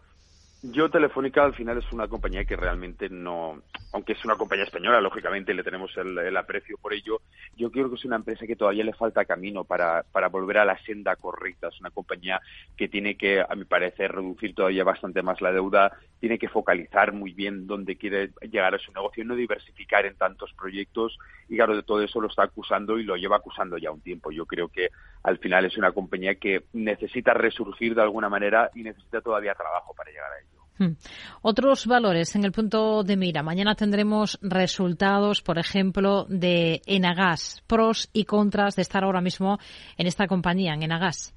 Yo Telefónica al final es una compañía que realmente no, aunque es una compañía española, lógicamente le tenemos el, aprecio por ello, yo creo que es una empresa que todavía le falta camino para, para volver a la senda correcta. Es una compañía que tiene que, a mi parecer, reducir todavía bastante más la deuda, tiene que focalizar muy bien dónde quiere llegar a su negocio, no diversificar en tantos proyectos y claro, de todo eso lo está acusando y lo lleva acusando ya un tiempo. Yo creo que al final es una compañía que necesita resurgir de alguna manera y necesita todavía trabajo para llegar a ello. Hmm. Otros valores en el punto de mira. Mañana tendremos resultados, por ejemplo, de Enagas, pros y contras de estar ahora mismo en esta compañía, en Enagas.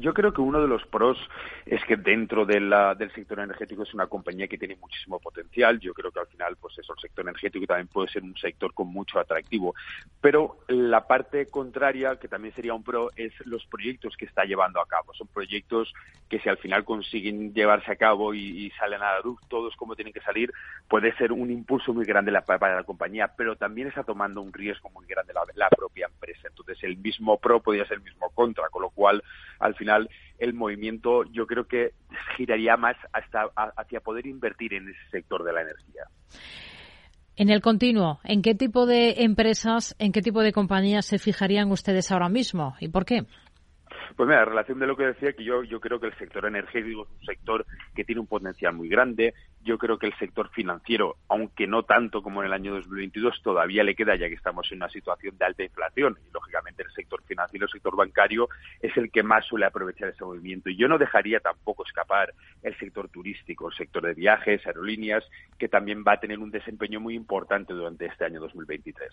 Yo creo que uno de los pros es que dentro del sector energético es una compañía que tiene muchísimo potencial. Yo creo que al final, pues eso, el sector energético también puede ser un sector con mucho atractivo. Pero la parte contraria, que también sería un pro, es los proyectos que está llevando a cabo. Son proyectos que si al final consiguen llevarse a cabo y, salen a la luz todos como tienen que salir, puede ser un impulso muy grande la, para la compañía, pero también está tomando un riesgo muy grande la propia empresa. Entonces, el mismo pro podría ser el mismo contra, con lo cual, al final, el movimiento yo creo que giraría más hasta hacia poder invertir en ese sector de la energía. En el continuo, ¿en qué tipo de empresas, en qué tipo de compañías se fijarían ustedes ahora mismo y por qué? Pues mira, en relación de lo que decía, que yo, yo creo que el sector energético es un sector que tiene un potencial muy grande. Yo creo que el sector financiero, aunque no tanto como en el año 2022, todavía le queda ya que estamos en una situación de alta inflación. Y lógicamente el sector financiero, el sector bancario, es el que más suele aprovechar ese movimiento. Y yo no dejaría tampoco escapar el sector turístico, el sector de viajes, aerolíneas, que también va a tener un desempeño muy importante durante este año 2023.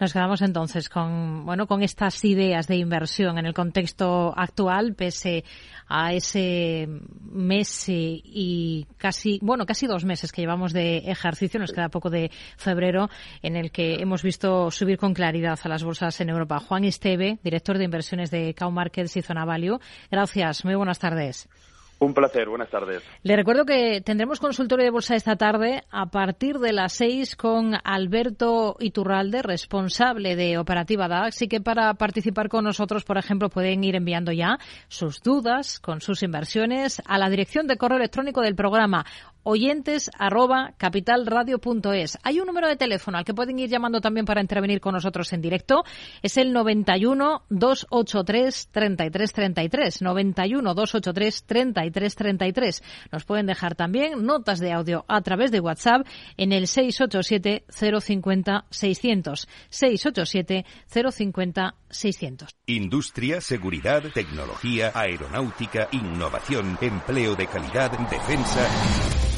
Nos quedamos entonces con, bueno, con estas ideas de inversión en el contexto actual, pese a ese mes y casi, bueno, casi casi dos meses que llevamos de ejercicio, nos queda poco de febrero, en el que hemos visto subir con claridad a las bolsas en Europa. Juan Esteve, director de inversiones de Cow Markets y Zona Value. Gracias, muy buenas tardes. Un placer, buenas tardes. Le recuerdo que tendremos consultorio de bolsa esta tarde a partir de las seis con Alberto Iturralde, responsable de Operativa DAX. Así que para participar con nosotros, por ejemplo, pueden ir enviando ya sus dudas con sus inversiones a la dirección de correo electrónico del programa oyentes arroba capitalradio.es. Hay un número de teléfono al que pueden ir llamando también para intervenir con nosotros en directo. Es el 91 283 3333. 91 283 3333. Nos pueden dejar también notas de audio a través de WhatsApp en el 687 050 600. 687 050 600. Industria, seguridad, tecnología, aeronáutica, innovación, empleo de calidad, defensa.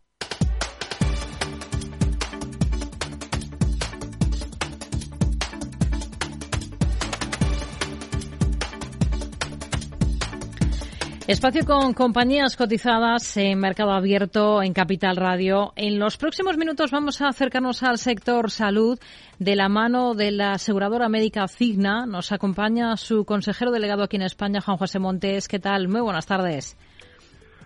Espacio con compañías cotizadas en mercado abierto en Capital Radio. En los próximos minutos vamos a acercarnos al sector salud de la mano de la aseguradora médica Cigna. Nos acompaña su consejero delegado aquí en España, Juan José Montes. ¿Qué tal? Muy buenas tardes.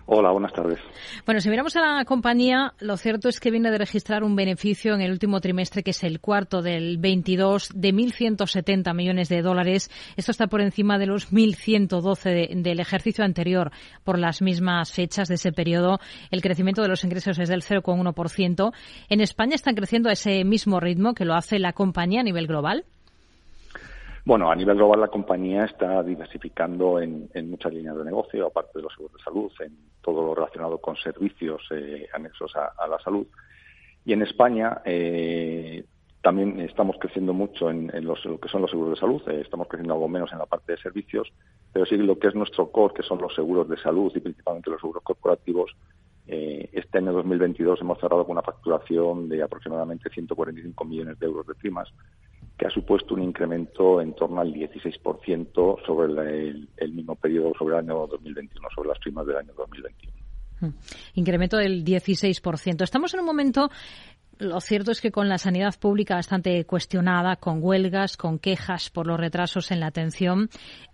Hola, buenas tardes. Bueno, si miramos a la compañía, lo cierto es que viene de registrar un beneficio en el último trimestre, que es el cuarto del 22, de 1.170 millones de dólares. Esto está por encima de los 1.112 de, del ejercicio anterior por las mismas fechas de ese periodo. El crecimiento de los ingresos es del 0,1%. En España están creciendo a ese mismo ritmo que lo hace la compañía a nivel global. Bueno, a nivel global la compañía está diversificando en, muchas líneas de negocio, aparte de los seguros de salud, en todo lo relacionado con servicios eh, anexos a, la salud. Y en España eh, también estamos creciendo mucho en, en los, lo que son los seguros de salud, eh, estamos creciendo algo menos en la parte de servicios, pero sí lo que es nuestro core, que son los seguros de salud y principalmente los seguros corporativos, eh, este año 2022 hemos cerrado con una facturación de aproximadamente 145 millones de euros de primas, que ha supuesto un incremento en torno al 16% sobre el, el, el, mismo periodo, sobre el año 2021, sobre las primas del año 2021. Mm. Incremento del 16%. Estamos en un momento lo cierto es que con la sanidad pública bastante cuestionada, con huelgas, con quejas por los retrasos en la atención,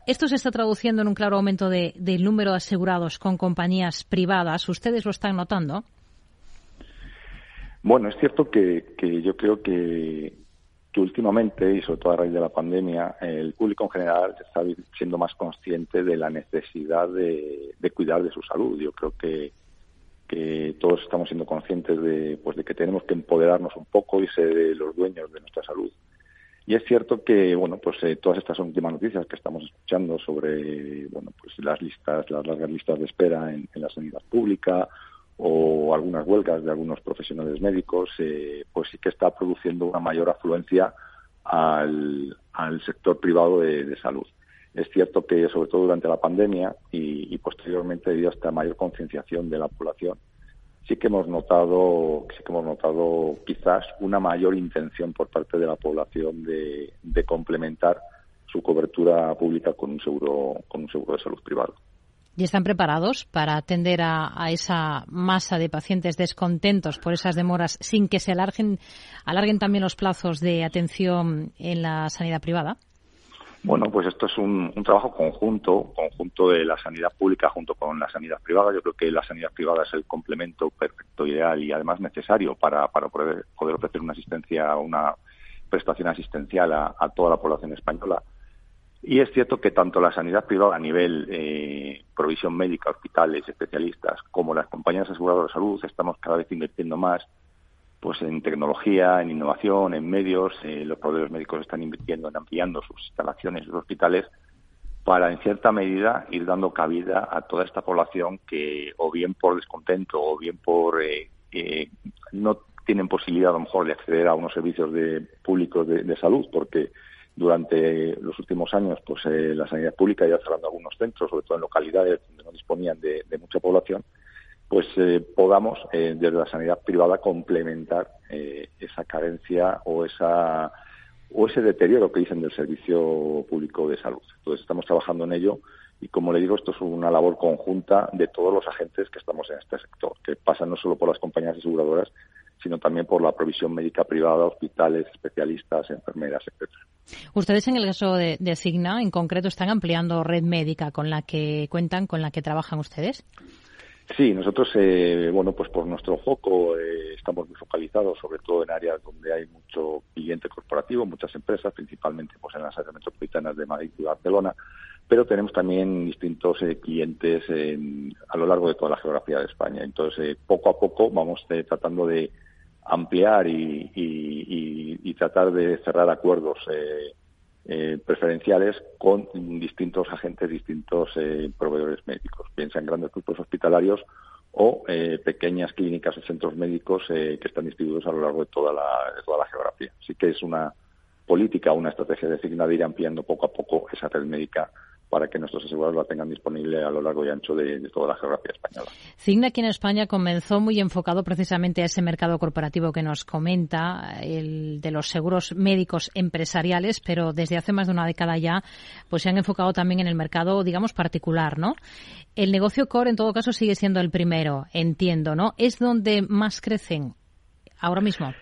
esto se está traduciendo en un claro aumento de, del número de asegurados con compañías privadas. ¿Ustedes lo están notando? Bueno, es cierto que, que yo creo que, que últimamente, y sobre todo a raíz de la pandemia, el público en general está siendo más consciente de la necesidad de, cuidar de su salud. Yo creo que que todos estamos siendo conscientes de, pues, de que tenemos que empoderarnos un poco y ser los dueños de nuestra salud. Y es cierto que, bueno, pues eh, todas estas últimas noticias que estamos escuchando sobre, bueno, pues las listas, las largas listas de espera en, la sanidad pública o algunas huelgas de algunos profesionales médicos, eh, pues sí que está produciendo una mayor afluencia al, sector privado de, salud. Es cierto que, sobre todo durante la pandemia y, y posteriormente, debido a esta mayor concienciación de la población, sí que hemos notado, sí que hemos notado quizás una mayor intención por parte de la población de, complementar su cobertura pública con un seguro, con un seguro de salud privado. ¿Y están preparados para atender a, esa masa de pacientes descontentos por esas demoras sin que se alarguen, alarguen también los plazos de atención en la sanidad privada? Bueno, pues esto es un, trabajo conjunto, conjunto de la sanidad pública junto con la sanidad privada. Yo creo que la sanidad privada es el complemento perfecto, ideal y además necesario para, para poder, poder ofrecer una asistencia, una prestación asistencial a, toda la población española. Y es cierto que tanto la sanidad privada a nivel eh, provisión médica, hospitales, especialistas, como las compañías aseguradoras de salud estamos cada vez invirtiendo más pues en tecnología, en innovación, en medios. Eh, los proveedores médicos están invirtiendo en ampliando sus instalaciones, sus hospitales, para en cierta medida ir dando cabida a toda esta población que o bien por descontento o bien por eh, eh, no tienen posibilidad a lo mejor de acceder a unos servicios de, públicos de, salud porque durante los últimos años pues la sanidad pública ya cerrando algunos centros sobre todo en localidades donde no disponían de mucha población pues eh, podamos eh, desde la sanidad privada complementar eh, esa carencia o esa o ese deterioro que dicen del servicio público de salud. Entonces estamos trabajando en ello y como le digo esto es una labor conjunta de todos los agentes que estamos en este sector, que pasa no solo por las compañías aseguradoras, sino también por la provisión médica privada, hospitales, especialistas, enfermeras, etcétera. Ustedes en el caso de, de Signa, en concreto, están ampliando red médica con la que cuentan, con la que trabajan ustedes. Sí, nosotros, eh, bueno, pues por nuestro foco eh, estamos muy focalizados, sobre todo en áreas donde hay mucho cliente corporativo, muchas empresas, principalmente pues en las áreas metropolitanas de Madrid y Barcelona, pero tenemos también distintos eh, clientes a lo largo de toda la geografía de España. Entonces, poco a poco vamos tratando de ampliar y, y, tratar de cerrar acuerdos eh, preferenciales con distintos agentes, distintos eh, proveedores médicos. Piensa en grandes grupos hospitalarios o eh, pequeñas clínicas o centros médicos que están distribuidos a lo largo de toda la, toda la geografía. Así que es una política, una estrategia designada de ir ampliando poco a poco esa red médica para que nuestros asegurados la tengan disponible a lo largo y ancho de, toda la geografía española. Cigna aquí en España comenzó muy enfocado precisamente a ese mercado corporativo que nos comenta, el de los seguros médicos empresariales, pero desde hace más de una década ya pues se han enfocado también en el mercado, digamos, particular, ¿no? El negocio core, en todo caso, sigue siendo el primero, entiendo, ¿no? ¿Es donde más crecen ahora mismo?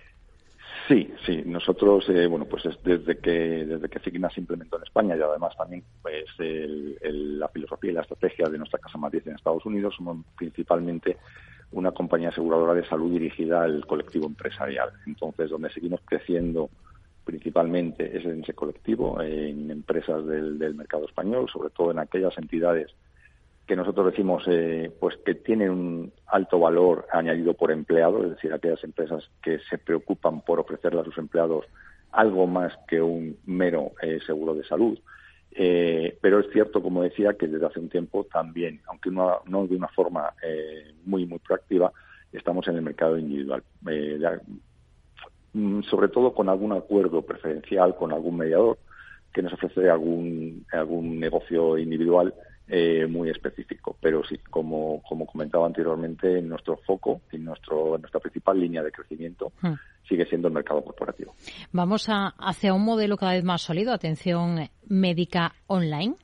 Sí, sí. Nosotros, eh, bueno, pues desde que desde que Cigna se implementó en España y además también pues la filosofía y la estrategia de nuestra casa matriz en Estados Unidos somos principalmente una compañía aseguradora de salud dirigida al colectivo empresarial. Entonces, donde seguimos creciendo principalmente es en ese colectivo, en empresas del mercado español, sobre todo en aquellas entidades que nosotros decimos eh, pues que tienen un alto valor añadido por empleado, es decir, aquellas empresas que se preocupan por ofrecerle a sus empleados algo más que un mero eh, seguro de salud. Eh, pero es cierto, como decía, que desde hace un tiempo también, aunque no, de una forma muy, muy proactiva, estamos en el mercado individual. Mm, sobre todo con algún acuerdo preferencial con algún mediador que nos ofrece algún, algún negocio individual eh, muy específico. Pero sí, como, como comentaba anteriormente, nuestro foco y nuestro, nuestra principal línea de crecimiento hmm. sigue siendo el mercado corporativo. Vamos a, hacia un modelo cada vez más sólido, atención médica online.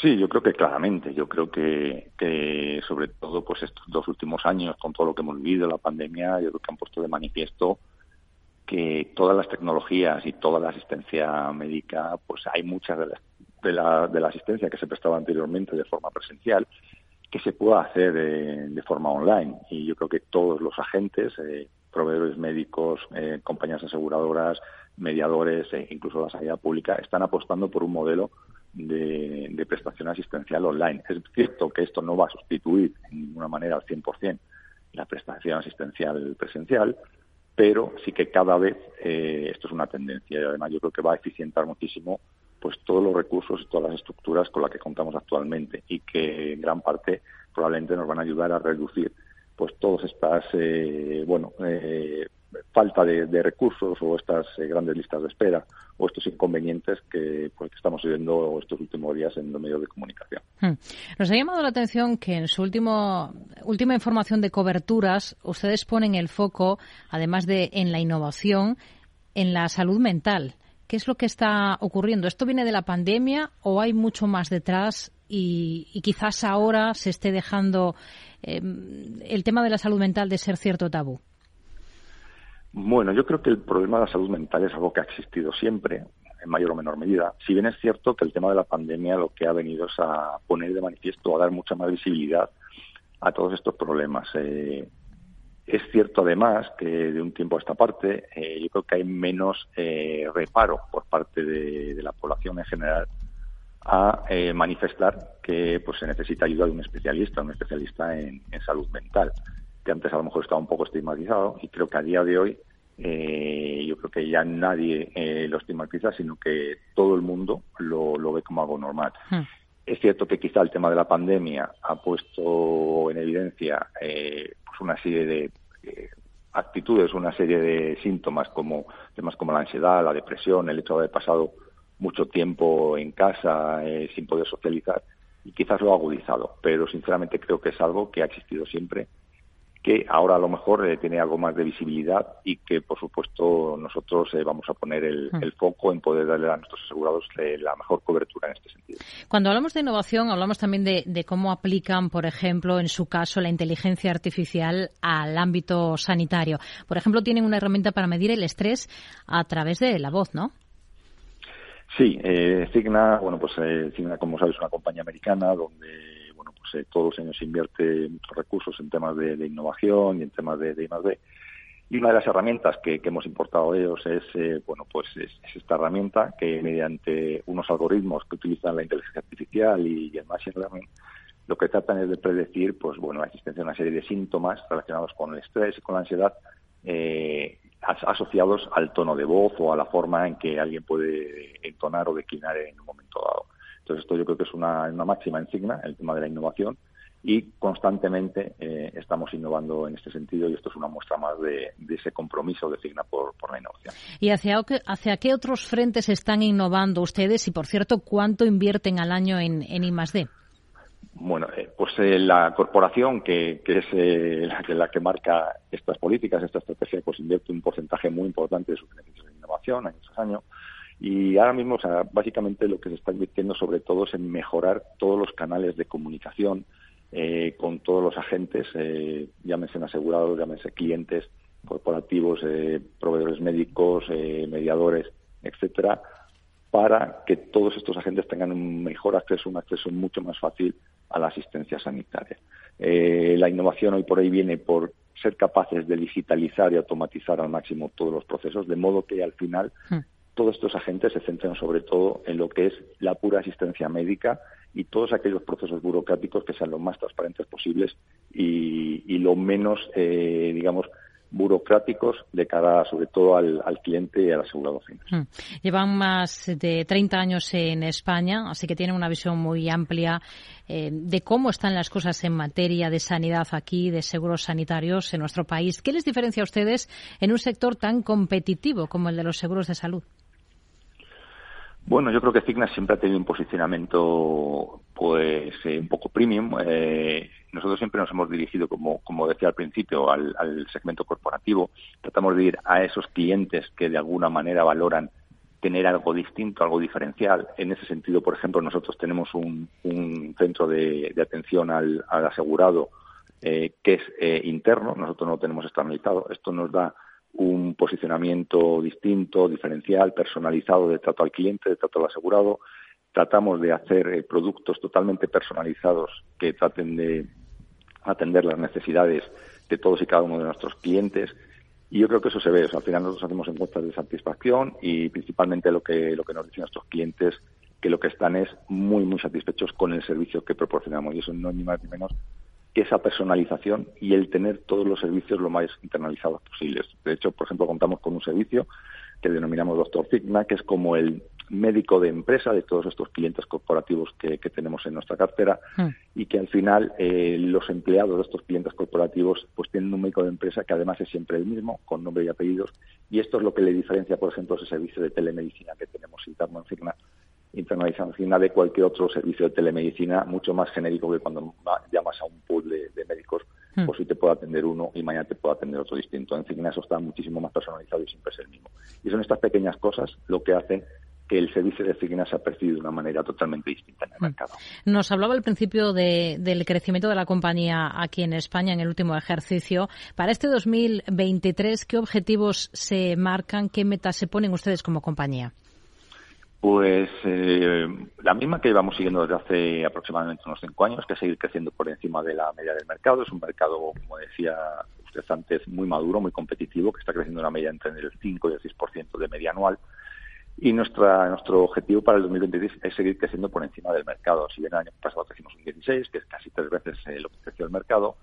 Sí, yo creo que claramente. Yo creo que, que, sobre todo pues estos dos últimos años, con todo lo que hemos vivido, la pandemia, yo creo que han puesto de manifiesto que todas las tecnologías y toda la asistencia médica, pues hay muchas de, de, la, de la asistencia que se prestaba anteriormente de forma presencial, que se pueda hacer de, forma online. Y yo creo que todos los agentes, eh, proveedores médicos, eh, compañías aseguradoras, mediadores e incluso la sanidad pública, están apostando por un modelo de, de, prestación asistencial online. Es cierto que esto no va a sustituir en ninguna manera al 100% la prestación asistencial presencial, pero sí que cada vez eh, esto es una tendencia y además yo creo que va a eficientar muchísimo pues todos los recursos y todas las estructuras con las que contamos actualmente y que en gran parte probablemente nos van a ayudar a reducir pues todas estas eh, bueno eh, falta de, recursos o estas eh, grandes listas de espera o estos inconvenientes que, pues, que estamos viviendo estos últimos días en los medios de comunicación. Hmm. Nos ha llamado la atención que en su último, última información de coberturas ustedes ponen el foco, además de en la innovación, en la salud mental. ¿Qué es lo que está ocurriendo? ¿Esto viene de la pandemia o hay mucho más detrás y, quizás ahora se esté dejando eh, el tema de la salud mental de ser cierto tabú? Bueno, yo creo que el problema de la salud mental es algo que ha existido siempre, en mayor o menor medida. Si bien es cierto que el tema de la pandemia lo que ha venido es a poner de manifiesto, a dar mucha más visibilidad a todos estos problemas. Eh, es cierto además que de un tiempo a esta parte eh, yo creo que hay menos eh, reparo por parte de, de, la población en general a eh, manifestar que pues se necesita ayuda de un especialista, un especialista en, en salud mental que antes a lo mejor estaba un poco estigmatizado y creo que a día de hoy eh, yo creo que ya nadie lo estigmatiza, sino que todo el mundo lo, lo ve como algo normal. Hmm. Es cierto que quizá el tema de la pandemia ha puesto en evidencia eh, pues una serie de eh, actitudes, una serie de síntomas como temas como la ansiedad, la depresión, el hecho de haber pasado mucho tiempo en casa eh, sin poder socializar y quizás lo ha agudizado, pero sinceramente creo que es algo que ha existido siempre que ahora a lo mejor eh, tiene algo más de visibilidad y que, por supuesto, nosotros eh, vamos a poner el, el, foco en poder darle a nuestros asegurados eh, la mejor cobertura en este sentido. Cuando hablamos de innovación, hablamos también de, de, cómo aplican, por ejemplo, en su caso, la inteligencia artificial al ámbito sanitario. Por ejemplo, tienen una herramienta para medir el estrés a través de la voz, ¿no? Sí, eh, Cigna, bueno, pues Cigna, como sabes, es una compañía americana donde pues, eh, todos los años invierte muchos recursos en temas de, innovación y en temas de, de I+D. Y una de las herramientas que, hemos importado ellos es, eh, bueno, pues es, es, esta herramienta que mediante unos algoritmos que utilizan la inteligencia artificial y, y, el machine learning, lo que tratan es de predecir, pues bueno, la existencia de una serie de síntomas relacionados con el estrés y con la ansiedad eh, asociados al tono de voz o a la forma en que alguien puede entonar o declinar en un momento dado. Entonces, esto yo creo que es una, una máxima en Signa, el tema de la innovación, y constantemente eh, estamos innovando en este sentido y esto es una muestra más de, de ese compromiso de Signa por, por, la innovación. ¿Y hacia, hacia qué otros frentes están innovando ustedes y, por cierto, cuánto invierten al año en, en I+.D.? Bueno, eh, pues eh, la corporación que, que es eh, la, que, la que marca estas políticas, esta estrategia, pues invierte un porcentaje muy importante de sus beneficios de innovación año tras año. Y ahora mismo, básicamente lo que se está invirtiendo sobre todo es en mejorar todos los canales de comunicación eh, con todos los agentes, eh, llámense asegurados, llámense clientes, corporativos, eh, proveedores médicos, eh, mediadores, etcétera, para que todos estos agentes tengan un mejor acceso, un acceso mucho más fácil a la asistencia sanitaria. Eh, la innovación hoy por hoy viene por ser capaces de digitalizar y automatizar al máximo todos los procesos, de modo que al final hmm todos estos agentes se centran sobre todo en lo que es la pura asistencia médica y todos aquellos procesos burocráticos que sean lo más transparentes posibles y, lo menos, eh, digamos, burocráticos de cara sobre todo al, al cliente y al asegurado final. Hmm. Llevan más de 30 años en España, así que tienen una visión muy amplia eh, de cómo están las cosas en materia de sanidad aquí, de seguros sanitarios en nuestro país. ¿Qué les diferencia a ustedes en un sector tan competitivo como el de los seguros de salud? Bueno, yo creo que Cigna siempre ha tenido un posicionamiento pues eh, un poco premium. Eh, nosotros siempre nos hemos dirigido, como, decía al principio, al, al, segmento corporativo. Tratamos de ir a esos clientes que de alguna manera valoran tener algo distinto, algo diferencial. En ese sentido, por ejemplo, nosotros tenemos un, centro de, atención al, asegurado eh, que es eh, interno, nosotros no lo tenemos externalizado. Esto nos da un posicionamiento distinto, diferencial, personalizado de trato al cliente, de trato al asegurado. Tratamos de hacer eh, productos totalmente personalizados que traten de atender las necesidades de todos y cada uno de nuestros clientes. Y yo creo que eso se ve. al final nosotros hacemos encuestas de satisfacción y principalmente lo que, lo que nos dicen nuestros clientes que lo que están es muy, muy satisfechos con el servicio que proporcionamos. Y eso no ni más ni menos esa personalización y el tener todos los servicios lo más internalizados posibles. De hecho, por ejemplo, contamos con un servicio que denominamos Doctor Figma, que es como el médico de empresa de todos estos clientes corporativos que, tenemos en nuestra cartera hmm. y que al final eh, los empleados de estos clientes corporativos pues tienen un médico de empresa que además es siempre el mismo, con nombre y apellidos, y esto es lo que le diferencia, por ejemplo, ese servicio de telemedicina que tenemos interno en Figma internalización de cualquier otro servicio de telemedicina mucho más genérico que cuando llamas a un pool de, médicos, hmm. pues hoy te puede atender uno y mañana te puede atender otro distinto. En fin, eso está muchísimo más personalizado y siempre es el mismo. Y son estas pequeñas cosas lo que hacen que el servicio de Cigna se ha percibido de una manera totalmente distinta en el hmm. mercado. Nos hablaba al principio del crecimiento de la compañía aquí en España en el último ejercicio. Para este 2023, ¿qué objetivos se marcan, qué metas se ponen ustedes como compañía? Pues eh, la misma que llevamos siguiendo desde hace aproximadamente unos cinco años, que es seguir creciendo por encima de la media del mercado. Es un mercado, como decía usted antes, muy maduro, muy competitivo, que está creciendo una media entre el 5 y el 6% de media anual. Y nuestra, nuestro objetivo para el 2023 es seguir creciendo por encima del mercado. Si bien el año pasado crecimos un 16, que es casi tres veces eh, lo que creció el mercado,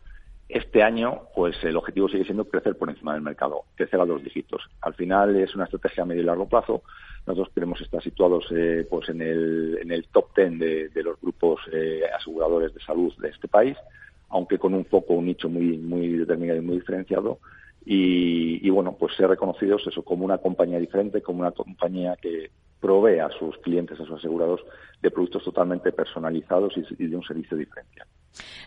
este año, pues el objetivo sigue siendo crecer por encima del mercado, crecer a dos dígitos. Al final es una estrategia a medio y largo plazo. Nosotros queremos estar situados eh, pues en el, en el top ten de, los grupos eh, aseguradores de salud de este país, aunque con un foco, un nicho muy, muy determinado y muy diferenciado. Y, bueno, pues ser reconocidos eso como una compañía diferente, como una compañía que provee a sus clientes, a sus asegurados, de productos totalmente personalizados y de un servicio diferencial.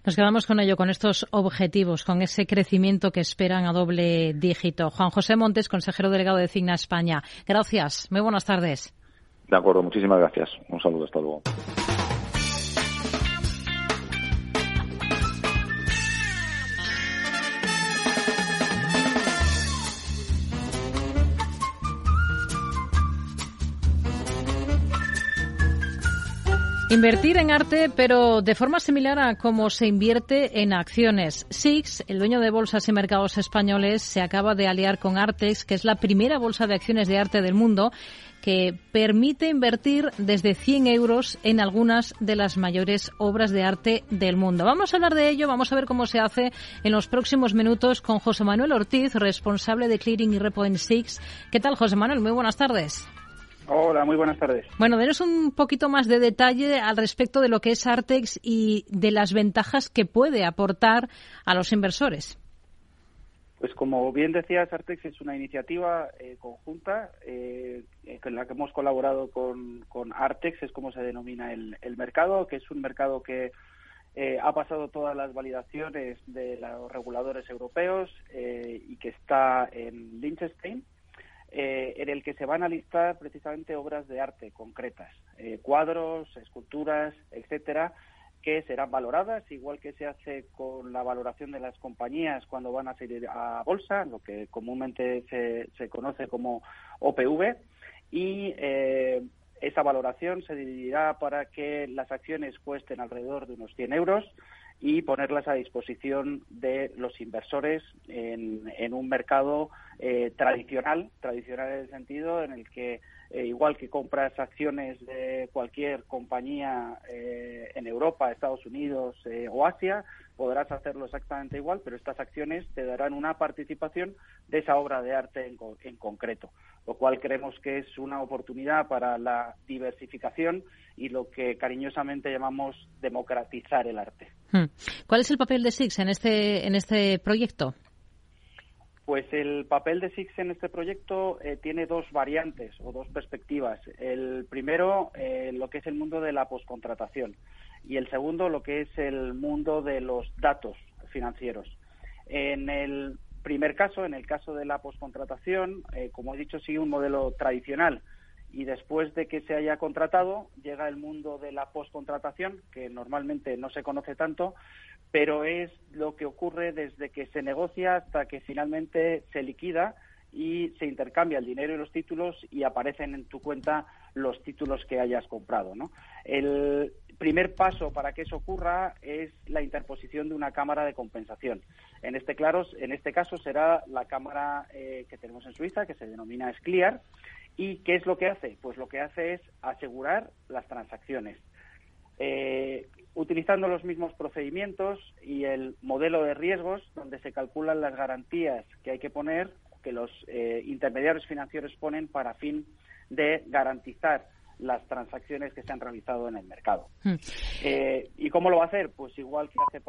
Nos quedamos con ello, con estos objetivos, con ese crecimiento que esperan a doble dígito. Juan José Montes, consejero delegado de Cigna España. Gracias. Muy buenas tardes. De acuerdo, muchísimas gracias. Un saludo, hasta luego. Invertir en arte, pero de forma similar a cómo se invierte en acciones. SIX, el dueño de bolsas y mercados españoles, se acaba de aliar con Artex, que es la primera bolsa de acciones de arte del mundo, que permite invertir desde 100 euros en algunas de las mayores obras de arte del mundo. Vamos a hablar de ello, vamos a ver cómo se hace en los próximos minutos con José Manuel Ortiz, responsable de Clearing y Repo en SIX. ¿Qué tal, José Manuel? Muy buenas tardes. Hola, muy buenas tardes. Bueno, denos un poquito más de detalle al respecto de lo que es Artex y de las ventajas que puede aportar a los inversores. Pues como bien decías, Artex es una iniciativa eh, conjunta eh, en la que hemos colaborado con, Artex, es como se denomina el, mercado, que es un mercado que eh, ha pasado todas las validaciones de los reguladores europeos y que está en Liechtenstein eh, en el que se van a listar precisamente obras de arte concretas, eh, cuadros, esculturas, etcétera, que serán valoradas, igual que se hace con la valoración de las compañías cuando van a salir a bolsa, lo que comúnmente se, conoce como OPV, y eh, esa valoración se dividirá para que las acciones cuesten alrededor de unos 100 euros y ponerlas a disposición de los inversores en, un mercado eh, tradicional, tradicional en el sentido en el que eh, igual que compras acciones de cualquier compañía eh, en Europa, Estados Unidos o Asia, podrás hacerlo exactamente igual, pero estas acciones te darán una participación de esa obra de arte en, en concreto, lo cual creemos que es una oportunidad para la diversificación y lo que cariñosamente llamamos democratizar el arte. Hmm. ¿Cuál es el papel de SIX en este, en este proyecto? Pues el papel de SIX en este proyecto eh, tiene dos variantes o dos perspectivas. El primero, eh, lo que es el mundo de la poscontratación y el segundo, lo que es el mundo de los datos financieros. En el primer caso, en el caso de la poscontratación, eh, como he dicho, sigue un modelo tradicional y después de que se haya contratado llega el mundo de la postcontratación, que normalmente no se conoce tanto, pero es lo que ocurre desde que se negocia hasta que finalmente se liquida y se intercambia el dinero y los títulos y aparecen en tu cuenta los títulos que hayas comprado. ¿no? El primer paso para que eso ocurra es la interposición de una cámara de compensación. En este, claro, en este caso será la cámara eh, que tenemos en Suiza, que se denomina SCLIAR. ¿Y qué es lo que hace? Pues lo que hace es asegurar las transacciones. Eh, utilizando los mismos procedimientos y el modelo de riesgos, donde se calculan las garantías que hay que poner que los eh, intermediarios financieros ponen para fin de garantizar las transacciones que se han realizado en el mercado. Hmm. Eh, ¿Y cómo lo va a hacer? Pues igual que hace